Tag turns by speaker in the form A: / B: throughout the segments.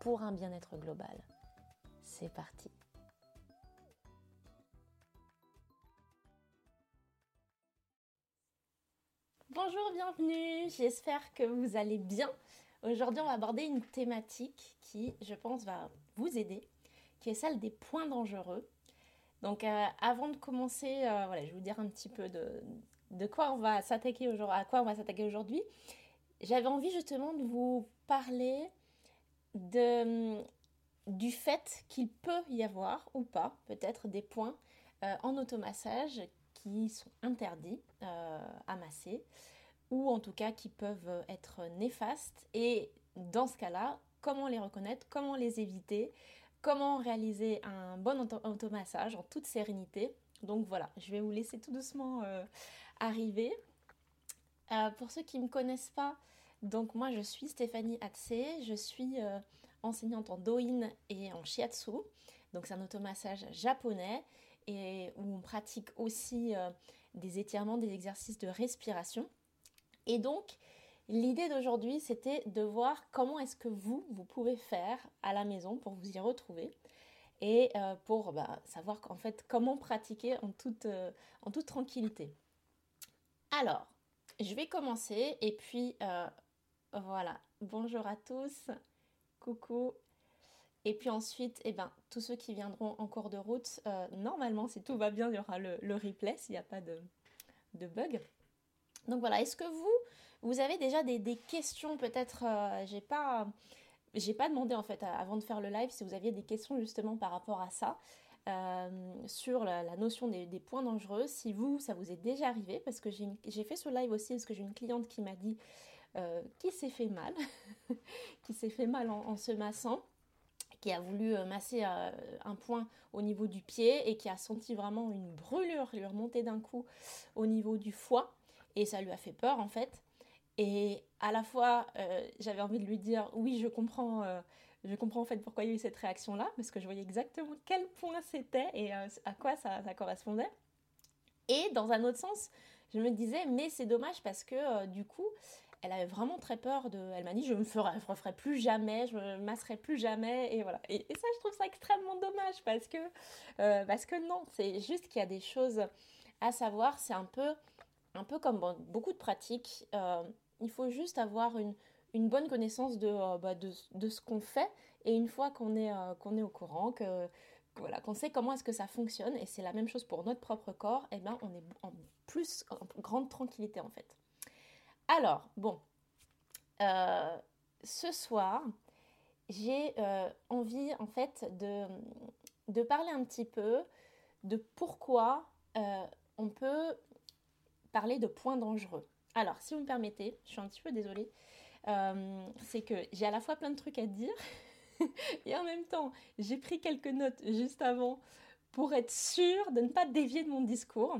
A: pour un bien-être global. C'est parti. Bonjour, bienvenue, j'espère que vous allez bien. Aujourd'hui, on va aborder une thématique qui, je pense, va vous aider, qui est celle des points dangereux. Donc, euh, avant de commencer, euh, voilà, je vais vous dire un petit peu de, de quoi on va s'attaquer aujourd'hui, quoi on va s'attaquer aujourd'hui. J'avais envie justement de vous parler de, du fait qu'il peut y avoir ou pas peut-être des points euh, en automassage qui sont interdits euh, à masser ou en tout cas qui peuvent être néfastes et dans ce cas-là, comment les reconnaître, comment les éviter, comment réaliser un bon automassage en toute sérénité. Donc voilà, je vais vous laisser tout doucement euh, arriver. pour ceux qui ne me connaissent pas, donc moi je suis Stéphanie Hatsé, je suis euh, enseignante en Doin et en Shiatsu. Donc c'est un automassage japonais et où on pratique aussi euh, des étirements, des exercices de respiration. Et donc l'idée d'aujourd'hui c'était de voir comment est-ce que vous, vous pouvez faire à la maison pour vous y retrouver et euh, pour bah, savoir en fait comment pratiquer en toute tranquillité. Alors, je vais commencer et puis voilà, bonjour à tous, coucou. Et puis ensuite, eh ben, tous ceux qui viendront en cours de route, euh, normalement, si tout va bien, il y aura le, replay s'il n'y a pas de, de, bug. Donc voilà, est-ce que vous, vous avez déjà des, questions Peut-être, euh, j'ai pas, j'ai pas demandé en fait avant de faire le live si vous aviez des questions justement par rapport à ça. Euh, sur la, notion des, des, points dangereux, si vous, ça vous est déjà arrivé, parce que j'ai fait ce live aussi, parce que j'ai une cliente qui m'a dit euh, qui s'est fait mal, qui s'est fait mal en, se massant qui a voulu euh, masser euh, un point au niveau du pied et qui a senti vraiment une brûlure lui remonter d'un coup au niveau du foie et ça lui a fait peur en fait. Et à la fois, j'avais envie de lui dire oui, je comprends, je comprends en fait pourquoi il y a eu cette réaction là parce que je voyais exactement quel point c'était et à quoi ça, correspondait. Et dans un autre sens, je me disais mais c'est dommage parce que du coup, elle avait vraiment très peur de. Elle m'a dit je me ferai, referai plus jamais, je me masserai plus jamais et voilà. Et, ça, je trouve ça extrêmement dommage parce que euh, parce que non, c'est juste qu'il y a des choses à savoir. C'est un peu un peu comme beaucoup de pratiques. Euh, il faut juste avoir une, bonne connaissance de, euh, bah, de, de, ce qu'on fait et une fois qu'on est est au courant que voilà, qu'on sait comment est-ce que ça fonctionne, et c'est la même chose pour notre propre corps, et eh ben on est en plus en grande tranquillité en fait. Alors, bon, euh, ce soir, j'ai euh, envie en fait de, parler un petit peu de pourquoi euh, on peut parler de points dangereux. Alors, si vous me permettez, je suis un petit peu désolée, c'est que j'ai à la fois plein de trucs à dire et en même temps, j'ai pris quelques notes juste avant pour être sûre de ne pas dévier de mon discours.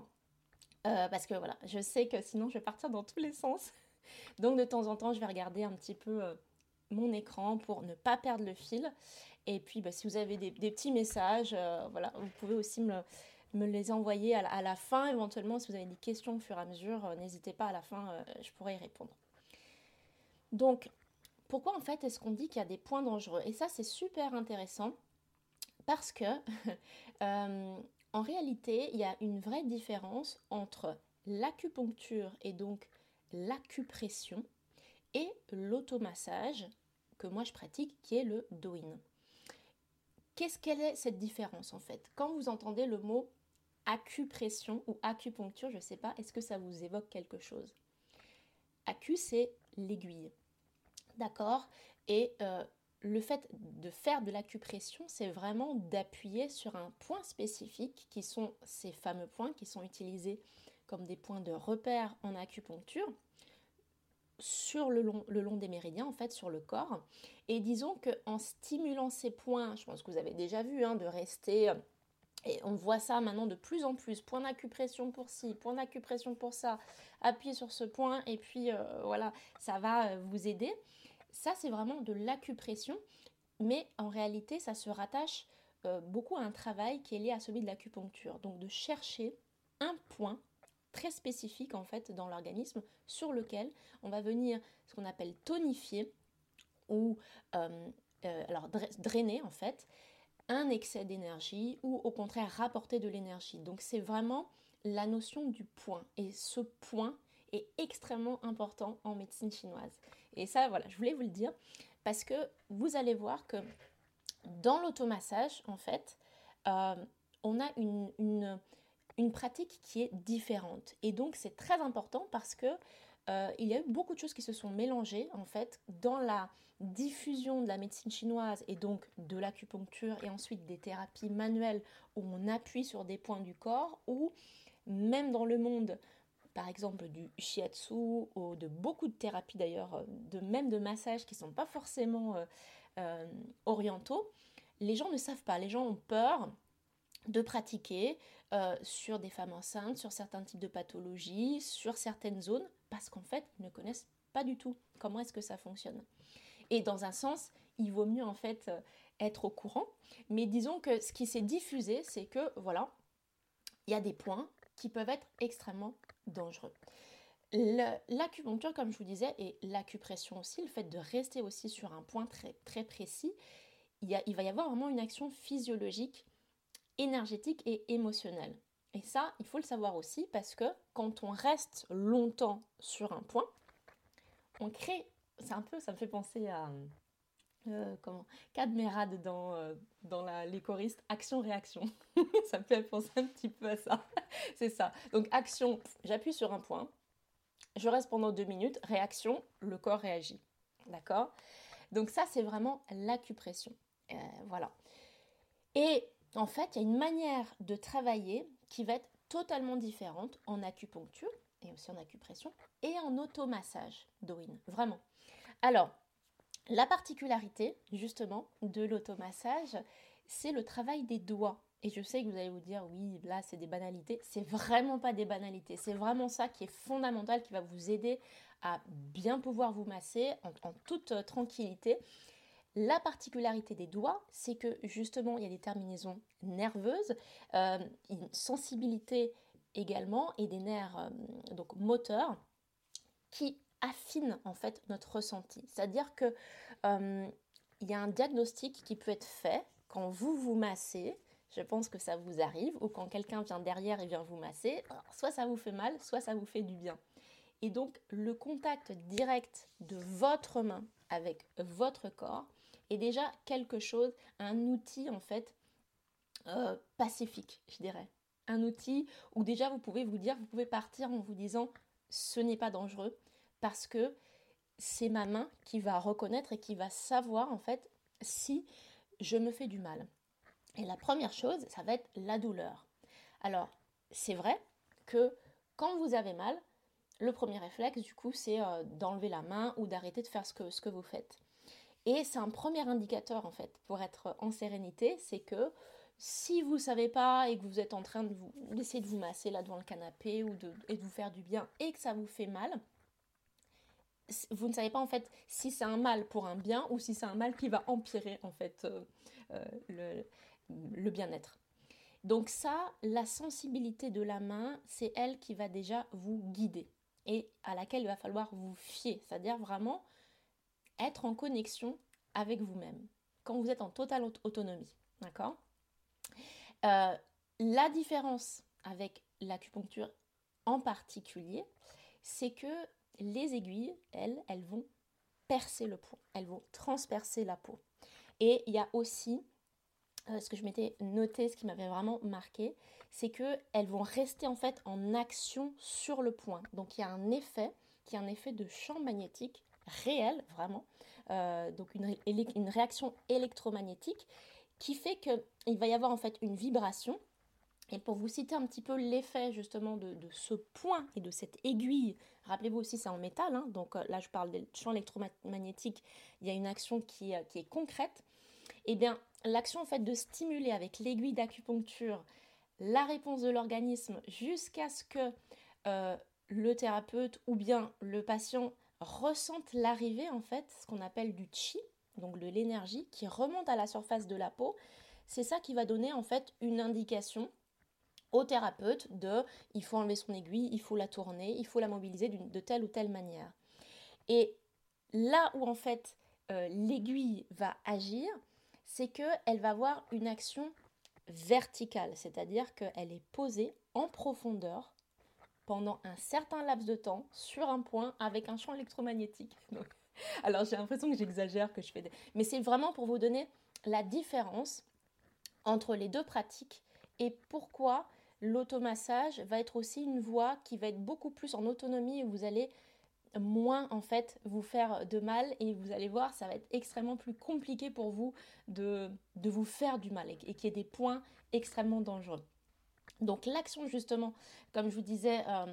A: Euh, parce que voilà, je sais que sinon je vais partir dans tous les sens. Donc de temps en temps, je vais regarder un petit peu euh, mon écran pour ne pas perdre le fil. Et puis bah, si vous avez des, petits messages, euh, voilà, vous pouvez aussi me, les envoyer à la, fin. Éventuellement, si vous avez des questions au fur et à mesure, n'hésitez pas à la fin, je pourrai y répondre. Donc, pourquoi en fait est-ce qu'on dit qu'il y a des points dangereux? Et ça, c'est super intéressant parce que En réalité, il y a une vraie différence entre l'acupuncture et donc l'acupression et l'automassage que moi je pratique qui est le doin. Qu'est-ce qu'elle est cette différence en fait? Quand vous entendez le mot acupression ou acupuncture, je ne sais pas, est-ce que ça vous évoque quelque chose? Acu, c'est l'aiguille. D'accord? Et euh, le fait de faire de l'acupression, c'est vraiment d'appuyer sur un point spécifique qui sont ces fameux points qui sont utilisés comme des points de repère en acupuncture. sur le long, des méridiens, en fait, sur le corps. Et disons qu'en stimulant ces points, je pense que vous avez déjà vu, hein, de rester... Et on voit ça maintenant de plus en plus. Point d'acupression pour ci, point d'acupression pour ça. Appuyez sur ce point et puis euh, voilà, ça va euh, vous aider. Ça, c'est vraiment de l'acupression. Mais en réalité, ça se rattache euh, beaucoup à un travail qui est lié à celui de l'acupuncture. Donc de chercher un point très spécifique en fait dans l'organisme sur lequel on va venir ce qu'on appelle tonifier ou euh, euh, alors drainer en fait un excès d'énergie ou au contraire rapporter de l'énergie. Donc c'est vraiment la notion du point et ce point est extrêmement important en médecine chinoise. Et ça voilà, je voulais vous le dire parce que vous allez voir que dans l'automassage en fait, euh, on a une, une pratique qui est différente. Et donc c'est très important parce que euh, il y a eu beaucoup de choses qui se sont mélangées en fait dans la diffusion de la médecine chinoise et donc de l'acupuncture et ensuite des thérapies manuelles où on appuie sur des points du corps ou même dans le monde par exemple du shiatsu ou de beaucoup de thérapies d'ailleurs, de même de massages qui ne sont pas forcément euh, euh, orientaux, les gens ne savent pas, les gens ont peur de pratiquer euh, sur des femmes enceintes, sur certains types de pathologies, sur certaines zones, parce qu'en fait, ils ne connaissent pas du tout comment est-ce que ça fonctionne. Et dans un sens, il vaut mieux en fait euh, être au courant. Mais disons que ce qui s'est diffusé, c'est que voilà, il y a des points qui peuvent être extrêmement dangereux. L'acupuncture, comme je vous disais, et l'acupression aussi, le fait de rester aussi sur un point très, très précis, il, y a, il va y avoir vraiment une action physiologique énergétique et émotionnel. Et ça, il faut le savoir aussi parce que quand on reste longtemps sur un point, on crée, c'est un peu, ça me fait penser à euh, comment Cadmerade dans, euh, dans la, les choristes, action-réaction. ça me fait penser un petit peu à ça. c'est ça. Donc action, j'appuie sur un point, je reste pendant deux minutes, réaction, le corps réagit. D'accord? Donc ça, c'est vraiment l'acupression. Euh, voilà. Et en fait, il y a une manière de travailler qui va être totalement différente en acupuncture et aussi en acupression et en automassage, Dorine, vraiment. Alors, la particularité justement de l'automassage, c'est le travail des doigts. Et je sais que vous allez vous dire, oui, là, c'est des banalités. C'est vraiment pas des banalités. C'est vraiment ça qui est fondamental, qui va vous aider à bien pouvoir vous masser en, toute tranquillité. La particularité des doigts, c'est que justement, il y a des terminaisons nerveuses, euh, une sensibilité également et des nerfs euh, donc moteurs qui affinent en fait notre ressenti. C'est-à-dire que euh, il y a un diagnostic qui peut être fait quand vous vous massez. Je pense que ça vous arrive, ou quand quelqu'un vient derrière et vient vous masser, soit ça vous fait mal, soit ça vous fait du bien. Et donc le contact direct de votre main avec votre corps est déjà quelque chose, un outil en fait euh, pacifique, je dirais. Un outil où déjà vous pouvez vous dire, vous pouvez partir en vous disant ce n'est pas dangereux parce que c'est ma main qui va reconnaître et qui va savoir en fait si je me fais du mal. Et la première chose, ça va être la douleur. Alors, c'est vrai que quand vous avez mal, le premier réflexe, du coup, c'est euh, d'enlever la main ou d'arrêter de faire ce que, ce que vous faites. Et c'est un premier indicateur en fait pour être en sérénité, c'est que si vous ne savez pas et que vous êtes en train de vous d'essayer de vous masser là devant le canapé ou de, et de vous faire du bien et que ça vous fait mal, vous ne savez pas en fait si c'est un mal pour un bien ou si c'est un mal qui va empirer en fait euh, euh, le, bien-être. Donc ça, la sensibilité de la main, c'est elle qui va déjà vous guider et à laquelle il va falloir vous fier, c'est-à-dire vraiment être en connexion avec vous-même quand vous êtes en totale autonomie. D'accord? Euh, La différence avec l'acupuncture en particulier, c'est que les aiguilles, elles, elles vont percer le point, elles vont transpercer la peau. Et il y a aussi, euh, ce que je m'étais noté, ce qui m'avait vraiment marqué, c'est que elles vont rester en fait en action sur le point. Donc il y a un effet qui est un effet de champ magnétique réelle, vraiment, euh, donc une, une, réaction électromagnétique qui fait qu'il va y avoir en fait une vibration Et pour vous citer un petit peu l'effet justement de, ce point et de cette aiguille, rappelez-vous aussi c'est en métal, hein, donc euh, là je parle des champs électromagnétiques, il y a une action qui, euh, est concrète. Et eh bien l'action en fait de stimuler avec l'aiguille d'acupuncture la réponse de l'organisme jusqu'à ce que euh, le thérapeute ou bien le patient ressente l'arrivée en fait, ce qu'on appelle du chi, donc de l'énergie qui remonte à la surface de la peau. C'est ça qui va donner en fait une indication au thérapeute de il faut enlever son aiguille, il faut la tourner, il faut la mobiliser de telle ou telle manière. Et là où en fait euh, l'aiguille va agir, c'est qu'elle va avoir une action verticale, c'est-à-dire qu'elle est posée en profondeur pendant un certain laps de temps sur un point avec un champ électromagnétique. alors j'ai l'impression que j'exagère, que je fais des... Mais c'est vraiment pour vous donner la différence entre les deux pratiques et pourquoi l'automassage va être aussi une voie qui va être beaucoup plus en autonomie et vous allez moins en fait vous faire de mal et vous allez voir ça va être extrêmement plus compliqué pour vous de, vous faire du mal et, et qu'il y ait des points extrêmement dangereux. Donc l'action justement, comme je vous disais, euh,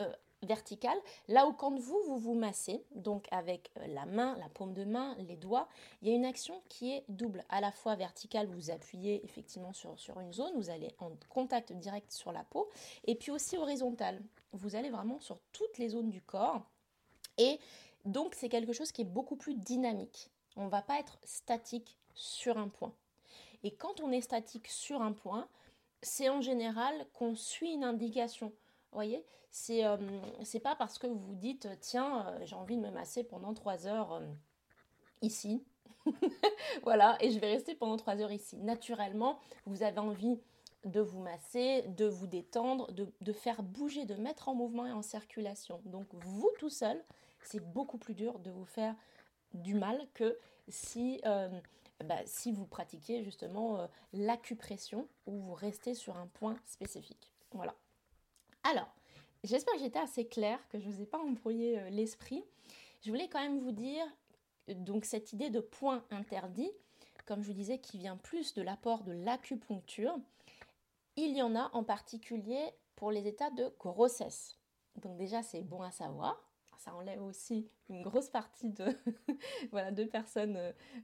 A: euh, verticale, là où quand vous, vous massez, donc avec euh, la main, la paume de main, les doigts, il y a une action qui est double. À la fois verticale, vous appuyez effectivement sur, sur une zone, vous allez en contact direct sur la peau, et puis aussi horizontale. Vous allez vraiment sur toutes les zones du corps. Et donc c'est quelque chose qui est beaucoup plus dynamique. On ne va pas être statique sur un point. Et quand on est statique sur un point, c'est en général qu'on suit une indication. Voyez C'est euh, pas parce que vous dites tiens, euh, j'ai envie de me masser pendant trois heures euh, ici. voilà, et je vais rester pendant trois heures ici. Naturellement, vous avez envie de vous masser, de vous détendre, de, faire bouger, de mettre en mouvement et en circulation. Donc vous tout seul, c'est beaucoup plus dur de vous faire du mal que si bah, vous pratiquez justement l'acupression où vous restez sur un point spécifique. Voilà. Alors, j'espère que j'étais assez claire, que je ne vous ai pas embrouillé euh, l'esprit. Je voulais quand même vous dire, donc cette idée de point interdit, comme je vous disais, qui vient plus de l'apport de l'acupuncture, il y en a en particulier pour les états de grossesse. Donc déjà, c'est bon à savoir ça enlève aussi une grosse partie de, voilà, de personnes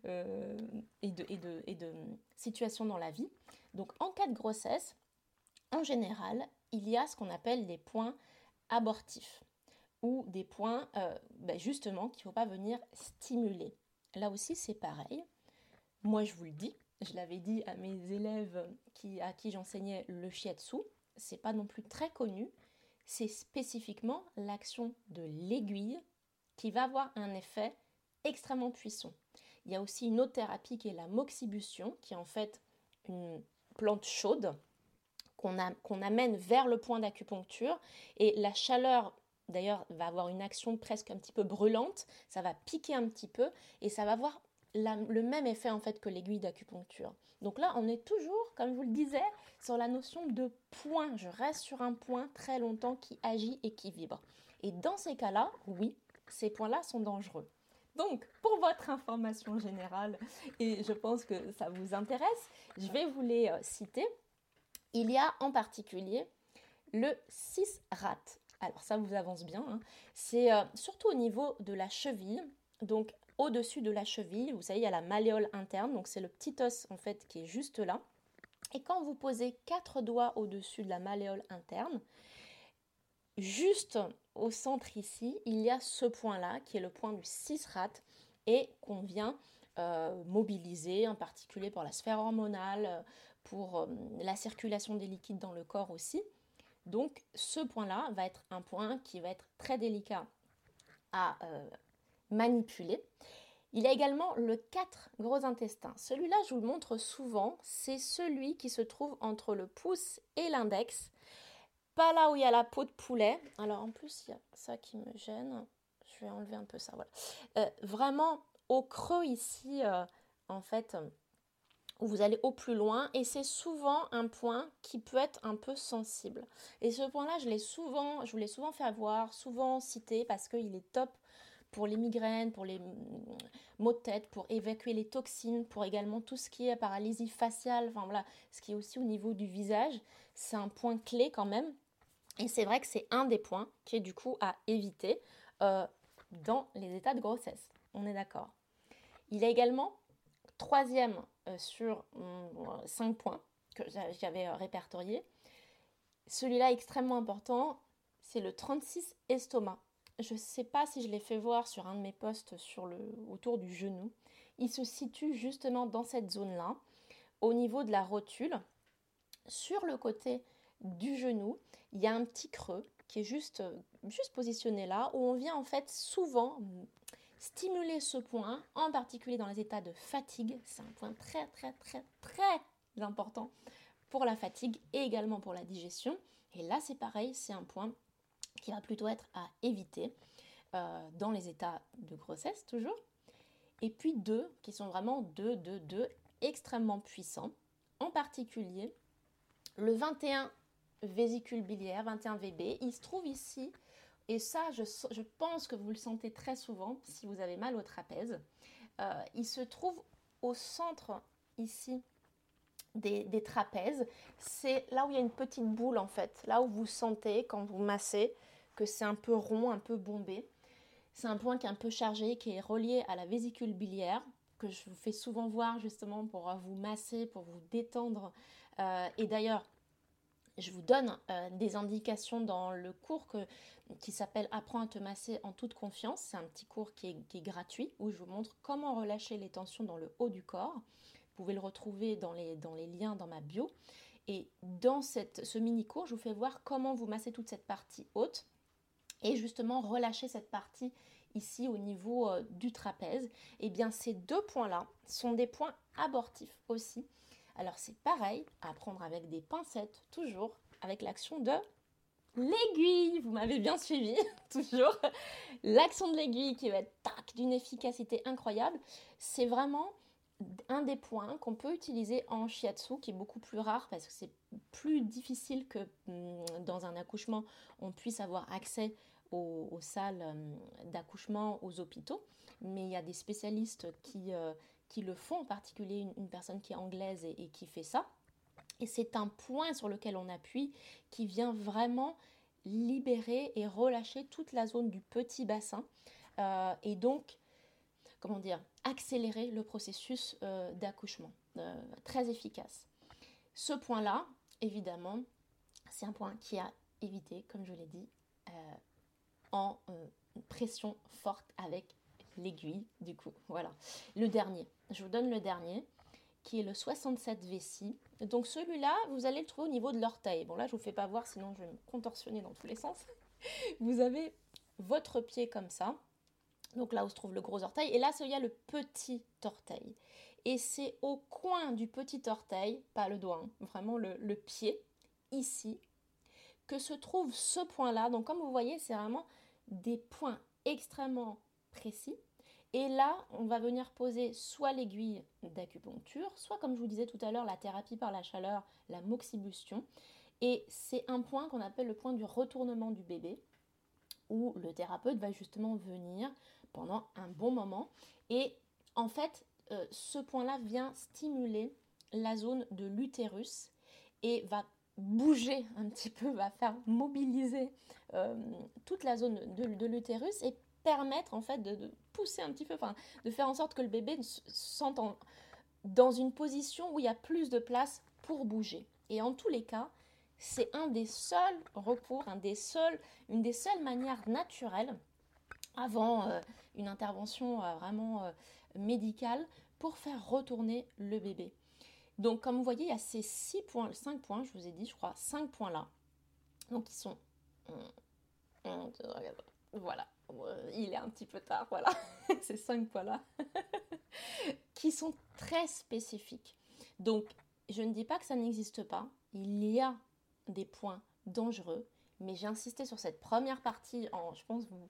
A: euh, et, de, et, de, et de situations dans la vie. Donc en cas de grossesse, en général, il y a ce qu'on appelle les points abortifs ou des points euh, ben justement qu'il ne faut pas venir stimuler. Là aussi, c'est pareil. Moi, je vous le dis, je l'avais dit à mes élèves qui, à qui j'enseignais le shiatsu, c'est pas non plus très connu, c'est spécifiquement l'action de l'aiguille qui va avoir un effet extrêmement puissant. Il y a aussi une autre thérapie qui est la moxibustion, qui est en fait une plante chaude qu'on amène vers le point d'acupuncture. Et la chaleur, d'ailleurs, va avoir une action presque un petit peu brûlante. Ça va piquer un petit peu et ça va avoir le même effet en fait que l'aiguille d'acupuncture. Donc là, on est toujours, comme je vous le disais, sur la notion de point. Je reste sur un point très longtemps qui agit et qui vibre. Et dans ces cas-là, oui, ces points-là sont dangereux. Donc, pour votre information générale, et je pense que ça vous intéresse, je vais vous les euh, citer. Il y a en particulier le 6 rat. Alors ça vous avance bien. Hein. C'est euh, surtout au niveau de la cheville. Donc au-dessus de la cheville. Vous savez, il y a la malléole interne, donc c'est le petit os en fait qui est juste là. Et quand vous posez quatre doigts au-dessus de la malléole interne, juste au centre ici, il y a ce point-là qui est le point du 6 rat et qu'on vient euh, mobiliser, en particulier pour la sphère hormonale, pour euh, la circulation des liquides dans le corps aussi. Donc ce point-là va être un point qui va être très délicat à, euh, manipuler. Il y a également le 4 gros intestin. Celui-là, je vous le montre souvent, c'est celui qui se trouve entre le pouce et l'index. Pas là où il y a la peau de poulet. Alors en plus, il y a ça qui me gêne. Je vais enlever un peu ça, voilà. Euh, vraiment au creux ici, en fait, où vous allez au plus loin. Et c'est souvent un point qui peut être un peu sensible. Et ce point-là, je l'ai souvent, je vous souvent fait avoir, souvent cité parce qu'il est top pour les migraines, pour les maux de tête, pour évacuer les toxines, pour également tout ce qui est paralysie faciale, enfin voilà, ce qui est aussi au niveau du visage. C'est un point clé quand même. Et c'est vrai que c'est un des points qui est du coup à éviter euh, dans les états de grossesse. On est d'accord. Il y a également, troisième sur cinq points que j'avais répertorié, celui-là extrêmement important, c'est le 36 estomac. Je ne sais pas si je l'ai fait voir sur un de mes posts sur le, autour du genou. Il se situe justement dans cette zone-là, au niveau de la rotule. Sur le côté du genou, il y a un petit creux qui est juste, juste positionné là, où on vient en fait souvent stimuler ce point, en particulier dans les états de fatigue. C'est un point très très très très important pour la fatigue et également pour la digestion. Et là, c'est pareil, c'est un point qui va plutôt être à éviter euh, dans les états de grossesse toujours. Et puis deux, qui sont vraiment deux, deux, deux extrêmement puissants. En particulier, le 21 vésicule biliaire, 21 VB, il se trouve ici. Et ça, je, pense que vous le sentez très souvent si vous avez mal au trapèze. Euh, il se trouve au centre ici des, trapèzes, c'est là où il y a une petite boule en fait, là où vous sentez quand vous massez que c'est un peu rond, un peu bombé. C'est un point qui est un peu chargé, qui est relié à la vésicule biliaire, que je vous fais souvent voir justement pour vous masser, pour vous détendre. Euh, et d'ailleurs, je vous donne euh, des indications dans le cours qui s'appelle Apprends à te masser en toute confiance. C'est un petit cours qui est, gratuit où je vous montre comment relâcher les tensions dans le haut du corps. Vous pouvez le retrouver dans les, dans les liens dans ma bio. Et dans cette, ce mini-cours, je vous fais voir comment vous massez toute cette partie haute et justement relâcher cette partie ici au niveau euh, du trapèze. Et eh bien ces deux points-là sont des points abortifs aussi. Alors c'est pareil, à prendre avec des pincettes, toujours avec l'action de l'aiguille. Vous m'avez bien suivi, toujours. L'action de l'aiguille qui va être tac d'une efficacité incroyable. C'est vraiment un des points qu'on peut utiliser en shiatsu, qui est beaucoup plus rare parce que c'est plus difficile que mm, dans un accouchement, on puisse avoir accès aux, salles euh, d'accouchement, aux hôpitaux. Mais il y a des spécialistes qui, euh, le font, en particulier une, personne qui est anglaise et, qui fait ça. Et c'est un point sur lequel on appuie qui vient vraiment libérer et relâcher toute la zone du petit bassin. Euh, et donc, comment dire, accélérer le processus euh, d'accouchement. Euh, très efficace. Ce point-là, évidemment, c'est un point qui a évité, comme je l'ai dit, en pression forte avec l'aiguille, du coup. Voilà. Le dernier, je vous donne le dernier, qui est le 67 Vessie. Donc celui-là, vous allez le trouver au niveau de l'orteil. Bon là, je ne vous fais pas voir, sinon je vais me contorsionner dans tous les sens. Vous avez votre pied comme ça, donc là où se trouve le gros orteil. Et là, il y a le petit orteil. Et c'est au coin du petit orteil, pas le doigt, hein, vraiment le, le, pied, ici, que se trouve ce point-là. Donc comme vous voyez, c'est vraiment des points extrêmement précis. Et là, on va venir poser soit l'aiguille d'acupuncture, soit comme je vous disais tout à l'heure, la thérapie par la chaleur, la moxibustion. Et c'est un point qu'on appelle le point du retournement du bébé, où le thérapeute va justement venir pendant un bon moment. Et en fait, euh, ce point-là vient stimuler la zone de l'utérus et va bouger un petit peu, va faire mobiliser euh, toute la zone de, l'utérus et permettre en fait de, pousser un petit peu, enfin de faire en sorte que le bébé se sente dans une position où il y a plus de place pour bouger. Et en tous les cas, c'est un des seuls recours, un des seuls, une des seules manières naturelles avant euh, une intervention euh, vraiment euh, médicale pour faire retourner le bébé. Donc comme vous voyez, il y a ces 6 points, 5 points, je vous ai dit, je crois, 5 points là. Donc ils sont... Voilà, il est un petit peu tard, voilà, ces 5 points là, qui sont très spécifiques. Donc je ne dis pas que ça n'existe pas, il y a des points dangereux, mais j'ai insisté sur cette première partie en, je pense, vous,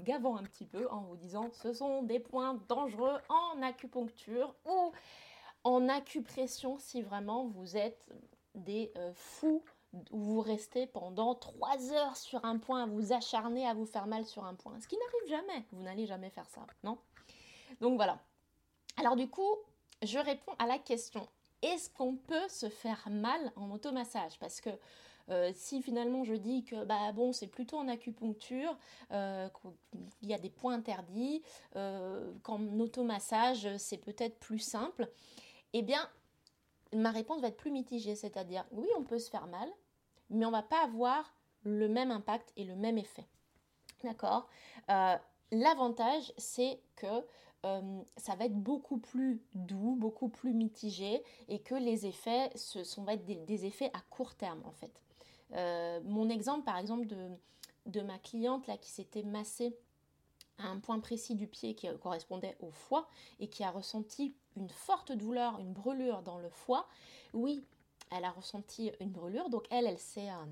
A: gavant un petit peu en vous disant ce sont des points dangereux en acupuncture ou en acupression si vraiment vous êtes des euh, fous où vous restez pendant trois heures sur un point, vous acharner, à vous faire mal sur un point. Ce qui n'arrive jamais. Vous n'allez jamais faire ça, non? Donc voilà. Alors du coup, je réponds à la question est-ce qu'on peut se faire mal en automassage? Parce que euh, si finalement je dis que bah bon c'est plutôt en acupuncture, euh, qu'il y a des points interdits, euh, qu'en automassage c'est peut-être plus simple, eh bien ma réponse va être plus mitigée, c'est-à-dire oui on peut se faire mal, mais on va pas avoir le même impact et le même effet. D'accord? L'avantage c'est que ça va être beaucoup plus doux, beaucoup plus mitigé et que les effets ce sont, être des, effets à court terme en fait. Euh, mon exemple, par exemple, de, ma cliente là, qui s'était massée un point précis du pied qui correspondait au foie et qui a ressenti une forte douleur, une brûlure dans le foie, oui, elle a ressenti une brûlure, donc elle, elle s'est, euh,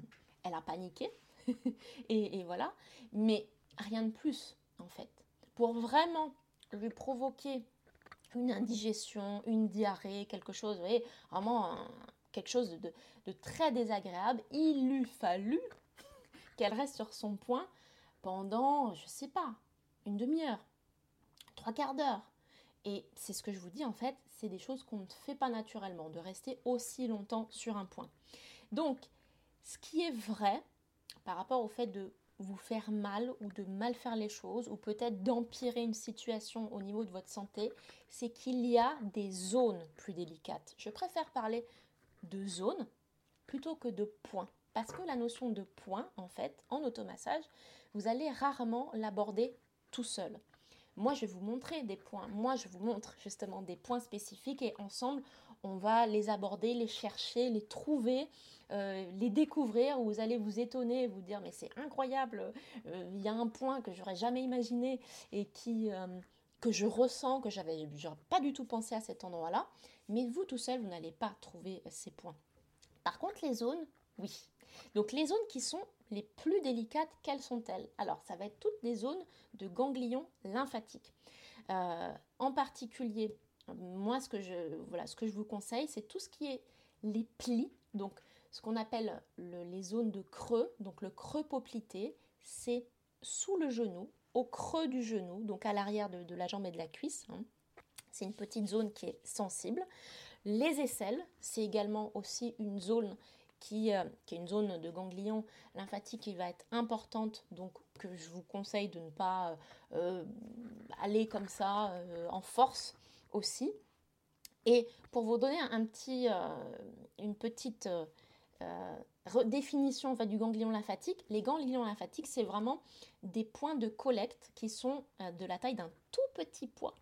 A: elle a paniqué, et, voilà, mais rien de plus en fait. Pour vraiment lui provoquer une indigestion, une diarrhée, quelque chose, vraiment quelque chose de, très désagréable, il lui fallut qu'elle reste sur son point pendant, je sais pas, une demi-heure, trois quarts d'heure. Et c'est ce que je vous dis en fait, c'est des choses qu'on ne fait pas naturellement, de rester aussi longtemps sur un point. Donc, ce qui est vrai par rapport au fait de vous faire mal ou de mal faire les choses ou peut-être d'empirer une situation au niveau de votre santé, c'est qu'il y a des zones plus délicates. Je préfère parler de zone plutôt que de point. Parce que la notion de point, en fait, en automassage, vous allez rarement l'aborder tout seul. Moi, je vais vous montrer des points. Moi, je vous montre justement des points spécifiques et ensemble, on va les aborder, les chercher, les trouver, euh, les découvrir. Vous allez vous étonner, vous dire mais c'est incroyable. Euh, il y a un point que j'aurais jamais imaginé et qui euh, que je ressens, que j'avais pas du tout pensé à cet endroit-là. Mais vous tout seul, vous n'allez pas trouver ces points. Par contre, les zones, oui. Donc les zones qui sont les plus délicates, quelles sont-elles? Alors, ça va être toutes les zones de ganglions lymphatiques. Euh, en particulier, moi, ce que je, voilà, ce que je vous conseille, c'est tout ce qui est les plis, donc ce qu'on appelle les zones de creux, donc le creux poplité, c'est sous le genou, au creux du genou, donc à l'arrière de, la jambe et de la cuisse. Hein. C'est une petite zone qui est sensible. Les aisselles, c'est également aussi une zone qui, euh, qui, est une zone de ganglion lymphatique qui va être importante, donc que je vous conseille de ne pas euh, euh, aller comme ça en force aussi. Et pour vous donner un petit, une petite définition en fait, du ganglion lymphatique, les ganglions lymphatiques, c'est vraiment des points de collecte qui sont de la taille d'un tout petit pois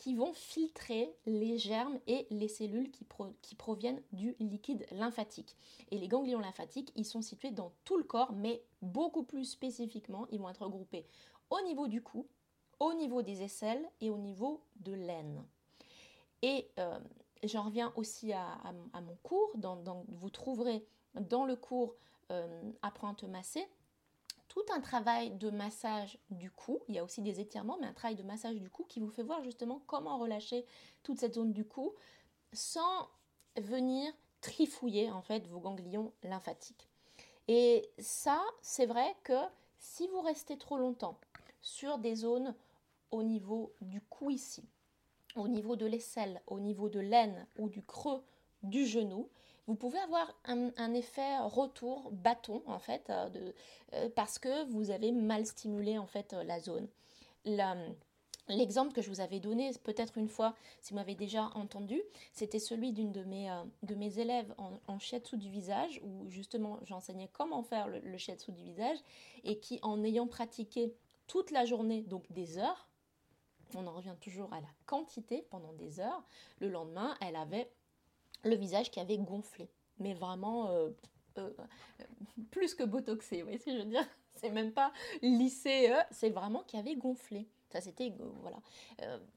A: qui vont filtrer les germes et les cellules qui, proviennent du liquide lymphatique. Et les ganglions lymphatiques, ils sont situés dans tout le corps, mais beaucoup plus spécifiquement, ils vont être regroupés au niveau du cou, au niveau des aisselles et au niveau de l'aine. Et euh, j'en reviens aussi à, mon cours. Dans, vous trouverez dans le cours euh, masser tout un travail de massage du cou. Il y a aussi des étirements, mais un travail de massage du cou qui vous fait voir justement comment relâcher toute cette zone du cou sans venir trifouiller en fait vos ganglions lymphatiques. Et ça, c'est vrai que si vous restez trop longtemps sur des zones au niveau du cou ici, au niveau de l'aisselle, au niveau de l'aine ou du creux du genou, vous pouvez avoir un, effet retour bâton en fait euh, euh, parce que vous avez mal stimulé en fait euh, la zone. L'exemple que je vous avais donné, peut-être une fois, si vous m'avez déjà entendu, c'était celui d'une de mes, de mes élèves en, en shiatsu du visage, où justement j'enseignais comment faire le, le shiatsu du visage, et qui, en ayant pratiqué toute la journée, donc des heures, on en revient toujours à la quantité pendant des heures, le lendemain, elle avait le visage qui avait gonflé. Mais vraiment euh, euh, plus que botoxé, vous voyez ce que je veux dire? C'est même pas lissé, euh, c'est vraiment qui avait gonflé. Ça c'était voilà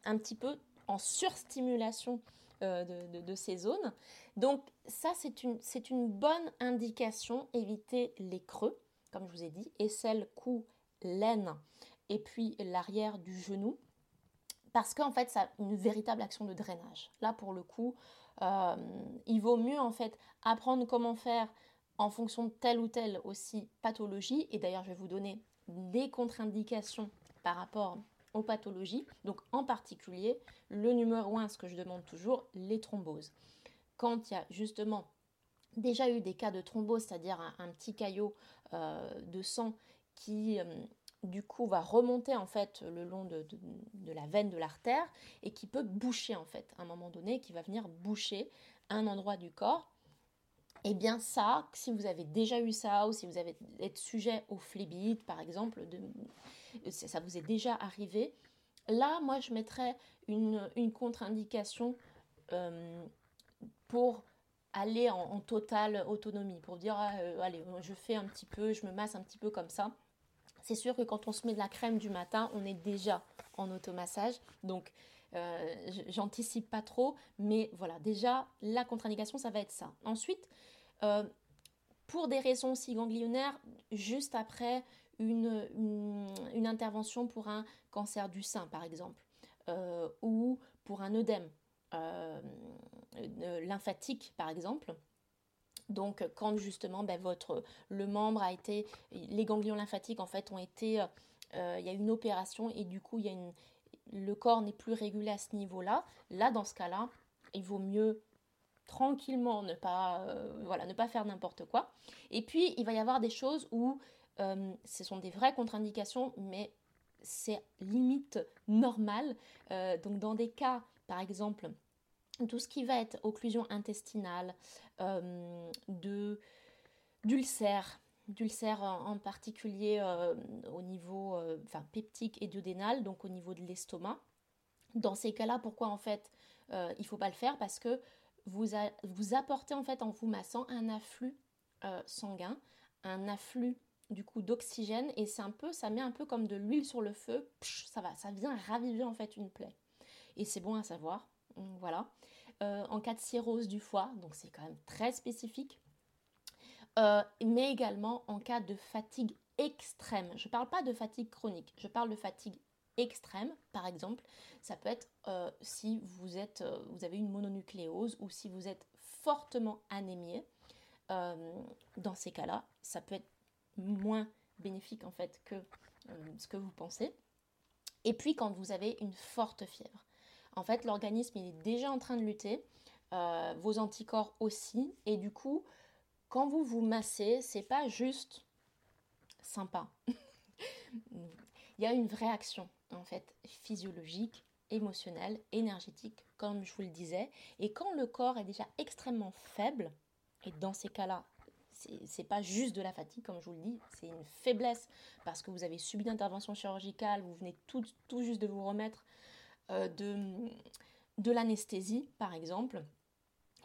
A: un petit peu en surstimulation de, ces zones. Donc ça c'est une, une bonne indication, éviter les creux, comme je vous ai dit, aisselle, cou, laine et puis l'arrière du genou parce qu'en fait, ça a une véritable action de drainage. Là, pour le coup, euh, il vaut mieux en fait apprendre comment faire en fonction de telle ou telle aussi pathologie, et d'ailleurs je vais vous donner des contre-indications par rapport aux pathologies. Donc en particulier, le numéro 1, ce que je demande toujours, les thromboses. Quand il y a justement déjà eu des cas de thrombose, c'est-à-dire un, petit caillot euh, de sang qui euh, du coup va remonter en fait le long de, la veine de l'artère et qui peut boucher en fait à un moment donné, qui va venir boucher un endroit du corps. Et eh bien ça, si vous avez déjà eu ça ou si vous avez êtes sujet au phlébite par exemple, ça vous est déjà arrivé, là moi je mettrais une, contre-indication euh, pour aller en, totale autonomie, pour dire ah, euh, allez je fais un petit peu, je me masse un petit peu comme ça c'est sûr que quand on se met de la crème du matin, on est déjà en automassage. Donc, euh, j'anticipe pas trop, mais voilà, déjà, la contre-indication, ça va être ça. Ensuite, euh, pour des raisons aussi ganglionnaires, juste après une, intervention pour un cancer du sein, par exemple, euh, ou pour un œdème lymphatique, par exemple, donc quand justement ben, votre, le membre a été, les ganglions lymphatiques en fait ont été, euh, il y a une opération et du coup il y a une, le corps n'est plus régulé à ce niveau-là. Là dans ce cas-là, il vaut mieux tranquillement ne pas, euh, voilà, ne pas faire n'importe quoi. Et puis il va y avoir des choses où euh, ce sont des vraies contre-indications, mais c'est limite normal. donc dans des cas, par exemple, tout ce qui va être occlusion intestinale, euh, d'ulcères, d'ulcères en, particulier euh, au niveau euh, enfin, peptique et duodénal, donc au niveau de l'estomac. Dans ces cas-là, pourquoi en fait il ne faut pas le faire? Parce que vous, vous apportez en fait en vous massant un afflux sanguin, un afflux du coup d'oxygène et c'est un peu, ça met un peu comme de l'huile sur le feu, ça va, ça vient raviver en fait une plaie. Et c'est bon à savoir, voilà. Euh, en cas de cirrhose du foie, donc c'est quand même très spécifique, euh, mais également en cas de fatigue extrême. Je ne parle pas de fatigue chronique, je parle de fatigue extrême, par exemple. Ça peut être euh, si vous, êtes, vous avez une mononucléose ou si vous êtes fortement anémié. dans ces cas-là, ça peut être moins bénéfique en fait que ce que vous pensez. Et puis quand vous avez une forte fièvre en fait, l'organisme est déjà en train de lutter, euh, vos anticorps aussi, et du coup, quand vous vous massez, c'est pas juste sympa. il y a une vraie action en fait physiologique, émotionnelle, énergétique, comme je vous le disais, et quand le corps est déjà extrêmement faible, et dans ces cas-là, c'est pas juste de la fatigue, comme je vous le dis, c'est une faiblesse parce que vous avez subi une intervention chirurgicale, vous venez tout, juste de vous remettre de, de l'anesthésie, par exemple,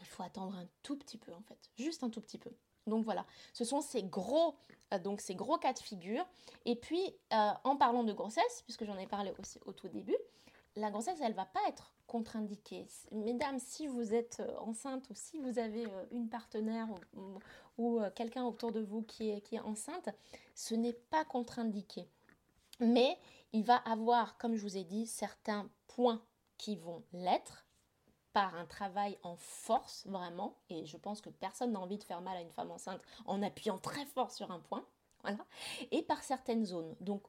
A: il faut attendre un tout petit peu en fait, juste un tout petit peu. Donc voilà, ce sont ces gros, euh, donc ces gros cas de figure. Et puis, euh, en parlant de grossesse, puisque j'en ai parlé aussi au tout début, la grossesse, elle va pas être contre-indiquée. Mesdames, si vous êtes enceinte ou si vous avez une partenaire ou, quelqu'un autour de vous qui est, qui est enceinte, ce n'est pas contre-indiqué. Mais il va avoir, comme je vous ai dit, certains qui vont l'être par un travail en force vraiment, et je pense que personne n'a envie de faire mal à une femme enceinte en appuyant très fort sur un point, voilà, et par certaines zones. Donc,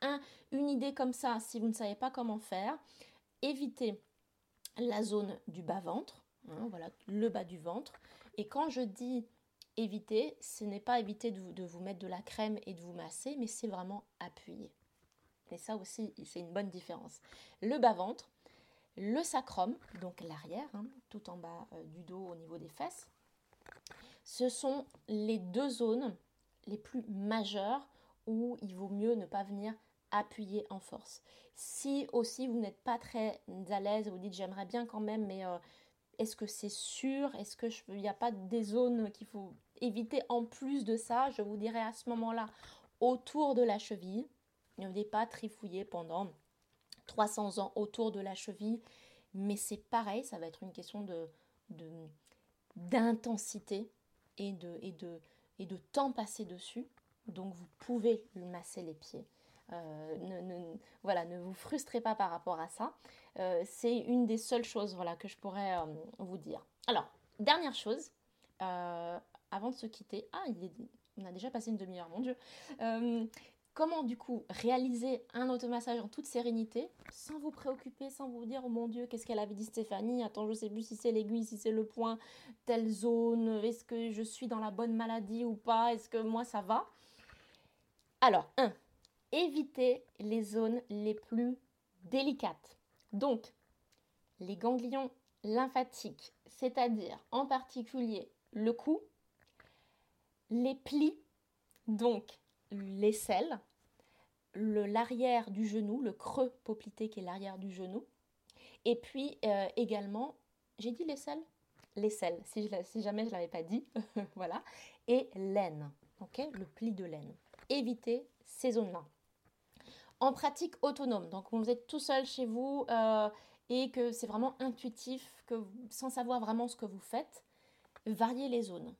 A: un, une idée comme ça, si vous ne savez pas comment faire, évitez la zone du bas-ventre, hein, voilà, le bas du ventre, et quand je dis éviter, ce n'est pas éviter de vous, de vous mettre de la crème et de vous masser, mais c'est vraiment appuyer. Et ça aussi, c'est une bonne différence. Le bas-ventre, le sacrum, donc l'arrière, hein, tout en bas euh, du dos au niveau des fesses, ce sont les deux zones les plus majeures où il vaut mieux ne pas venir appuyer en force. Si aussi vous n'êtes pas très à l'aise, vous dites j'aimerais bien quand même, mais euh, est-ce que c'est sûr? Est-ce qu'il n'y a pas des zones qu'il faut éviter en plus de ça? Je vous dirais à ce moment-là autour de la cheville, ne venez pas trifouiller pendant 300 ans autour de la cheville, mais c'est pareil, ça va être une question de, d'intensité et de, et, de, et de temps passé dessus. Donc vous pouvez lui masser les pieds. Euh, ne, voilà, ne vous frustrez pas par rapport à ça. Euh, c'est une des seules choses voilà, que je pourrais euh, vous dire. Alors, dernière chose, avant de se quitter. Ah, il est... on a déjà passé une demi-heure, mon Dieu. Comment du coup réaliser un automassage en toute sérénité, sans vous préoccuper, sans vous dire, oh mon Dieu, qu'est-ce qu'elle avait dit Stéphanie? Attends, je sais plus si c'est l'aiguille, si c'est le point, telle zone, est-ce que je suis dans la bonne maladie ou pas, est-ce que moi ça va? Alors, 1. Évitez les zones les plus délicates. Donc, les ganglions lymphatiques, c'est-à-dire en particulier le cou, les plis, donc l'aisselle, l'arrière du genou, le creux poplité qui est l'arrière du genou, et puis euh, également, j'ai dit l'aisselle L'aisselle, si, si jamais je ne l'avais pas dit, voilà, et l'aine, le pli de l'aine. Évitez ces zones-là. En pratique autonome, donc vous êtes tout seul chez vous euh, et que c'est vraiment intuitif, que sans savoir vraiment ce que vous faites, variez les zones.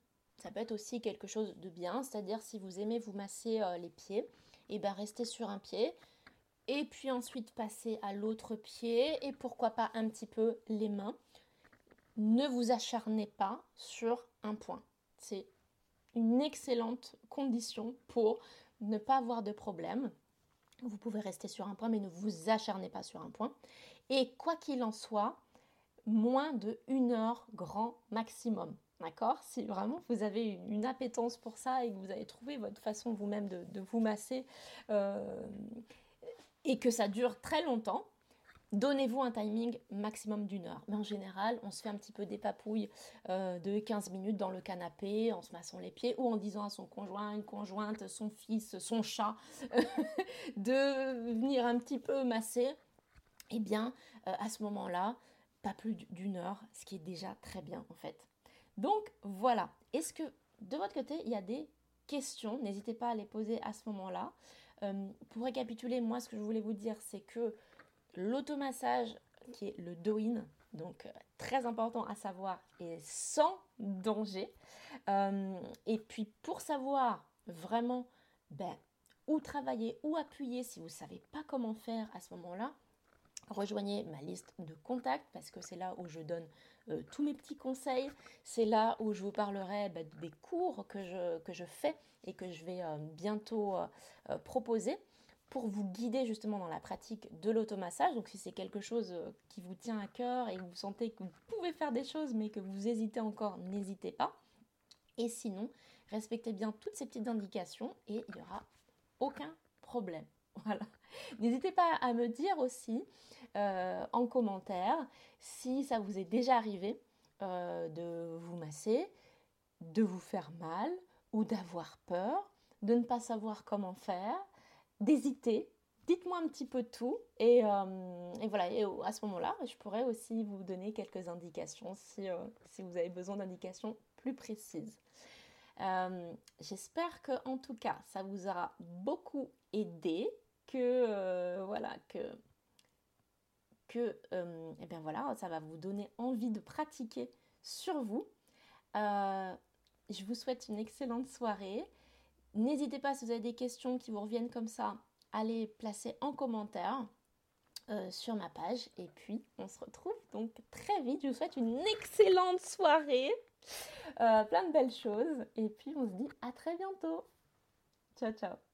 A: Ça peut être aussi quelque chose de bien, c'est-à-dire si vous aimez vous masser euh, les pieds, et eh ben restez sur un pied et puis ensuite passez à l'autre pied et pourquoi pas un petit peu les mains. Ne vous acharnez pas sur un point. C'est une excellente condition pour ne pas avoir de problème. Vous pouvez rester sur un point, mais ne vous acharnez pas sur un point. Et quoi qu'il en soit, moins de une heure grand maximum. D'accord Si vraiment vous avez une, appétence pour ça et que vous avez trouvé votre façon vous-même de, vous masser euh, et que ça dure très longtemps, donnez-vous un timing maximum d'une heure. Mais en général, on se fait un petit peu des papouilles euh, de 15 minutes dans le canapé en se massant les pieds ou en disant à son conjoint, une conjointe, son fils, son chat de venir un petit peu masser. Eh bien, euh, à ce moment-là, pas plus d'une heure, ce qui est déjà très bien en fait. Donc voilà, est-ce que de votre côté, il y a des questions? N'hésitez pas à les poser à ce moment-là. Euh, pour récapituler, moi, ce que je voulais vous dire, c'est que l'automassage, qui est le do-in, donc euh, très important à savoir, est sans danger. Euh, et puis pour savoir vraiment ben, où travailler, où appuyer, si vous ne savez pas comment faire à ce moment-là, rejoignez ma liste de contacts parce que c'est là où je donne euh, tous mes petits conseils. C'est là où je vous parlerai bah, des cours que je, que fais et que je vais euh, bientôt euh, proposer pour vous guider justement dans la pratique de l'automassage. Donc si c'est quelque chose qui vous tient à cœur et vous sentez que vous pouvez faire des choses mais que vous hésitez encore, n'hésitez pas. Et sinon, respectez bien toutes ces petites indications et il n'y aura aucun problème. N'hésitez pas à me dire aussi euh, en commentaire si ça vous est déjà arrivé euh, de vous masser, de vous faire mal ou d'avoir peur, de ne pas savoir comment faire, d'hésiter. Dites-moi un petit peu tout et, euh, voilà, et à ce moment-là, je pourrais aussi vous donner quelques indications si, si vous avez besoin d'indications plus précises. J'espère que en tout cas ça vous aura beaucoup aidé euh, voilà que que euh, eh bien voilà ça va vous donner envie de pratiquer sur vous. Euh, je vous souhaite une excellente soirée. N'hésitez pas si vous avez des questions qui vous reviennent comme ça à les placer en commentaire sur ma page. Et puis on se retrouve donc très vite. Je vous souhaite une excellente soirée. Plein de belles choses. Et puis on se dit à très bientôt. Ciao ciao